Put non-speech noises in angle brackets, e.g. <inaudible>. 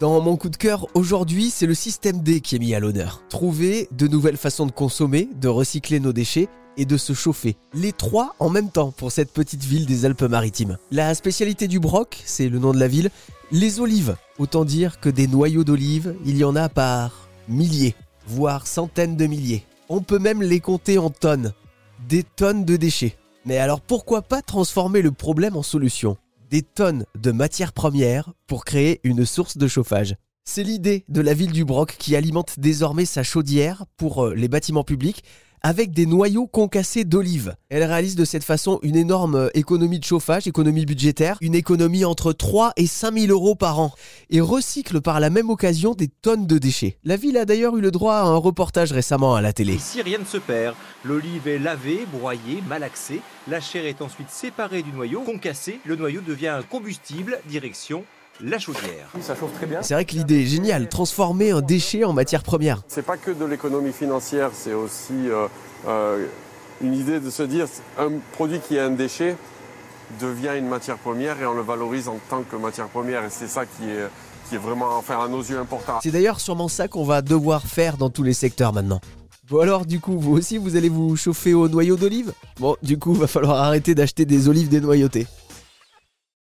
Dans mon coup de cœur aujourd'hui, c'est le système D qui est mis à l'honneur. Trouver de nouvelles façons de consommer, de recycler nos déchets et de se chauffer. Les trois en même temps pour cette petite ville des Alpes-Maritimes. La spécialité du Broc, c'est le nom de la ville, les olives. Autant dire que des noyaux d'olives, il y en a par milliers, voire centaines de milliers. On peut même les compter en tonnes. Des tonnes de déchets. Mais alors pourquoi pas transformer le problème en solution? Des tonnes de matières premières pour créer une source de chauffage. C'est l'idée de la ville du Broc qui alimente désormais sa chaudière pour euh, les bâtiments publics avec des noyaux concassés d'olives. Elle réalise de cette façon une énorme euh, économie de chauffage, économie budgétaire, une économie entre 3 et 5 000 euros par an, et recycle par la même occasion des tonnes de déchets. La ville a d'ailleurs eu le droit à un reportage récemment à la télé. Ici, rien ne se perd. L'olive est lavée, broyée, malaxée. La chair est ensuite séparée du noyau, concassée. Le noyau devient un combustible, direction la chaudière. Ça chauffe très bien. C'est vrai que l'idée est géniale, transformer un déchet en matière première. C'est pas que de l'économie financière, c'est aussi euh, euh, une idée de se dire un produit qui est un déchet devient une matière première et on le valorise en tant que matière première. Et c'est ça qui est, qui est vraiment, enfin, à nos yeux, important. C'est d'ailleurs sûrement ça qu'on va devoir faire dans tous les secteurs maintenant. Bon alors du coup, vous aussi, vous allez vous chauffer au noyau d'olive Bon, du coup, <laughs> va falloir arrêter d'acheter des olives dénoyautées.